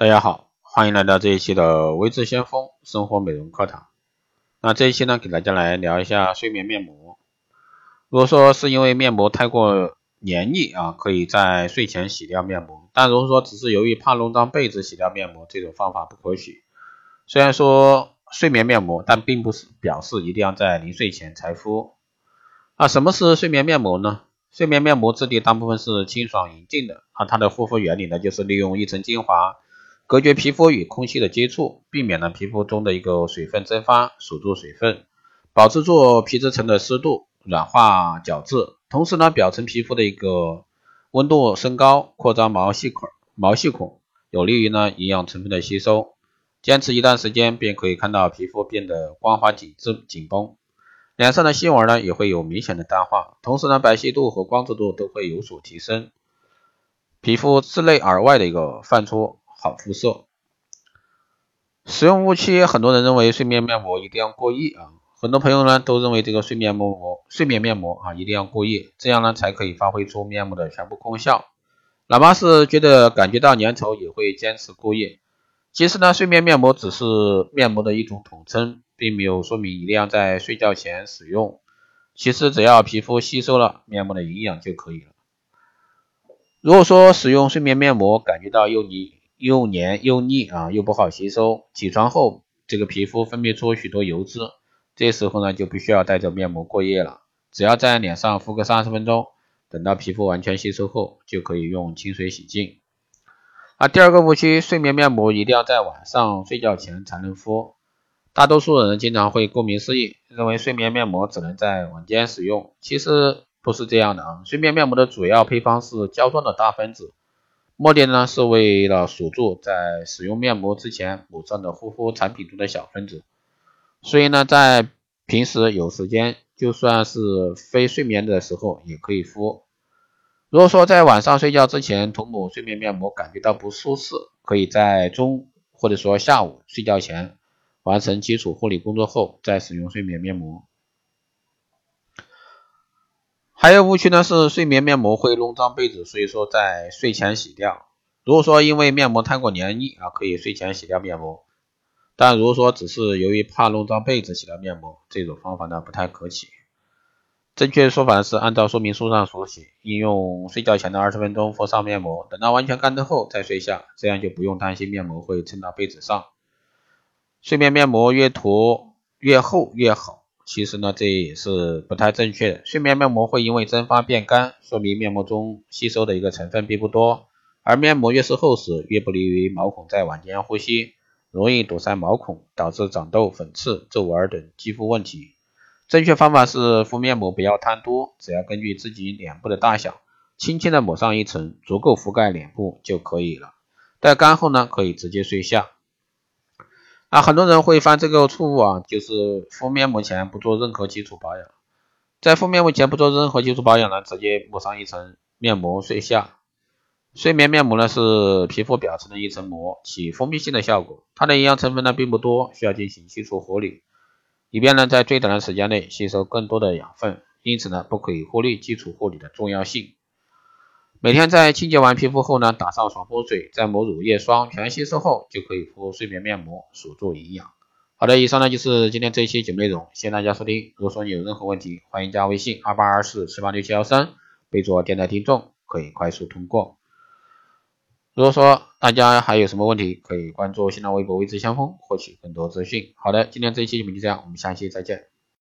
大家好，欢迎来到这一期的微智先锋生活美容课堂。那这一期呢，给大家来聊一下睡眠面膜。如果说是因为面膜太过黏腻啊，可以在睡前洗掉面膜。但如果说只是由于怕弄脏被子洗掉面膜，这种方法不可取。虽然说睡眠面膜，但并不是表示一定要在临睡前才敷。啊，什么是睡眠面膜呢？睡眠面膜质地大部分是清爽莹净的啊，它的护肤原理呢，就是利用一层精华。隔绝皮肤与空气的接触，避免了皮肤中的一个水分蒸发，锁住水分，保持住皮脂层的湿度，软化角质。同时呢，表层皮肤的一个温度升高，扩张毛细孔，毛细孔有利于呢营养成分的吸收。坚持一段时间，便可以看到皮肤变得光滑紧致、紧绷，脸上的细纹呢也会有明显的淡化，同时呢白皙度和光泽度都会有所提升，皮肤自内而外的一个泛出。好肤色，使用误区，很多人认为睡眠面膜一定要过夜啊，很多朋友呢都认为这个睡眠膜睡眠面膜啊一定要过夜，这样呢才可以发挥出面膜的全部功效。哪怕是觉得感觉到粘稠，也会坚持过夜。其实呢，睡眠面膜只是面膜的一种统称，并没有说明一定要在睡觉前使用。其实只要皮肤吸收了面膜的营养就可以了。如果说使用睡眠面膜感觉到又腻，又黏又腻啊，又不好吸收。起床后，这个皮肤分泌出许多油脂，这时候呢就必须要带着面膜过夜了。只要在脸上敷个三十分钟，等到皮肤完全吸收后，就可以用清水洗净。那第二个误区，睡眠面膜一定要在晚上睡觉前才能敷。大多数人经常会顾名思义，认为睡眠面膜只能在晚间使用。其实不是这样的啊，睡眠面膜的主要配方是胶状的大分子。目的呢是为了锁住在使用面膜之前抹上的护肤产品中的小分子，所以呢，在平时有时间，就算是非睡眠的时候也可以敷。如果说在晚上睡觉之前涂抹睡眠面膜感觉到不舒适，可以在中或者说下午睡觉前完成基础护理工作后再使用睡眠面膜。还有误区呢，是睡眠面膜会弄脏被子，所以说在睡前洗掉。如果说因为面膜太过黏腻啊，可以睡前洗掉面膜。但如果说只是由于怕弄脏被子洗掉面膜，这种方法呢不太可取。正确说法是按照说明书上所写，应用睡觉前的二十分钟敷上面膜，等到完全干透后再睡下，这样就不用担心面膜会蹭到被子上。睡眠面膜越涂越厚越好。其实呢，这也是不太正确的。睡眠面膜会因为蒸发变干，说明面膜中吸收的一个成分并不多。而面膜越是厚实，越不利于毛孔在晚间呼吸，容易堵塞毛孔，导致长痘、粉刺、皱纹等肌肤问题。正确方法是敷面膜不要贪多，只要根据自己脸部的大小，轻轻的抹上一层，足够覆盖脸部就可以了。待干后呢，可以直接睡下。啊，很多人会犯这个错误啊，就是敷面膜前不做任何基础保养，在敷面膜前不做任何基础保养呢，直接抹上一层面膜睡下。睡眠面膜呢是皮肤表层的一层膜，起封闭性的效果，它的营养成分呢并不多，需要进行基础护理，以便呢在最短的时间内吸收更多的养分，因此呢不可以忽略基础护理的重要性。每天在清洁完皮肤后呢，打上爽肤水，再抹乳液霜，全吸收后就可以敷睡眠面膜，锁住营养。好的，以上呢就是今天这一期节目内容，谢谢大家收听。如果说你有任何问题，欢迎加微信二八二四七八六七幺三，备注电台听众，可以快速通过。如果说大家还有什么问题，可以关注新浪微博微知相锋，获取更多资讯。好的，今天这一期节目就这样，我们下期再见。